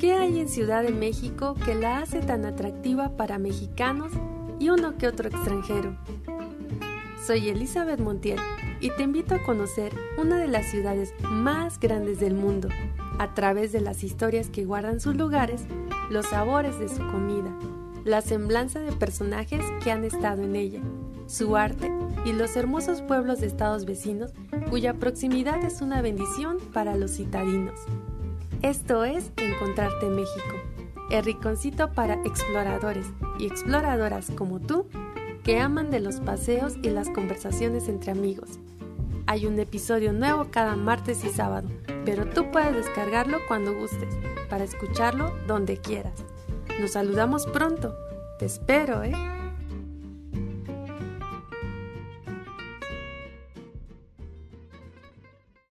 ¿Qué hay en Ciudad de México que la hace tan atractiva para mexicanos y uno que otro extranjero? Soy Elizabeth Montiel y te invito a conocer una de las ciudades más grandes del mundo a través de las historias que guardan sus lugares, los sabores de su comida, la semblanza de personajes que han estado en ella, su arte y los hermosos pueblos de estados vecinos cuya proximidad es una bendición para los citadinos. Esto es Encontrarte México, el riconcito para exploradores y exploradoras como tú que aman de los paseos y las conversaciones entre amigos. Hay un episodio nuevo cada martes y sábado, pero tú puedes descargarlo cuando gustes, para escucharlo donde quieras. Nos saludamos pronto. Te espero, ¿eh?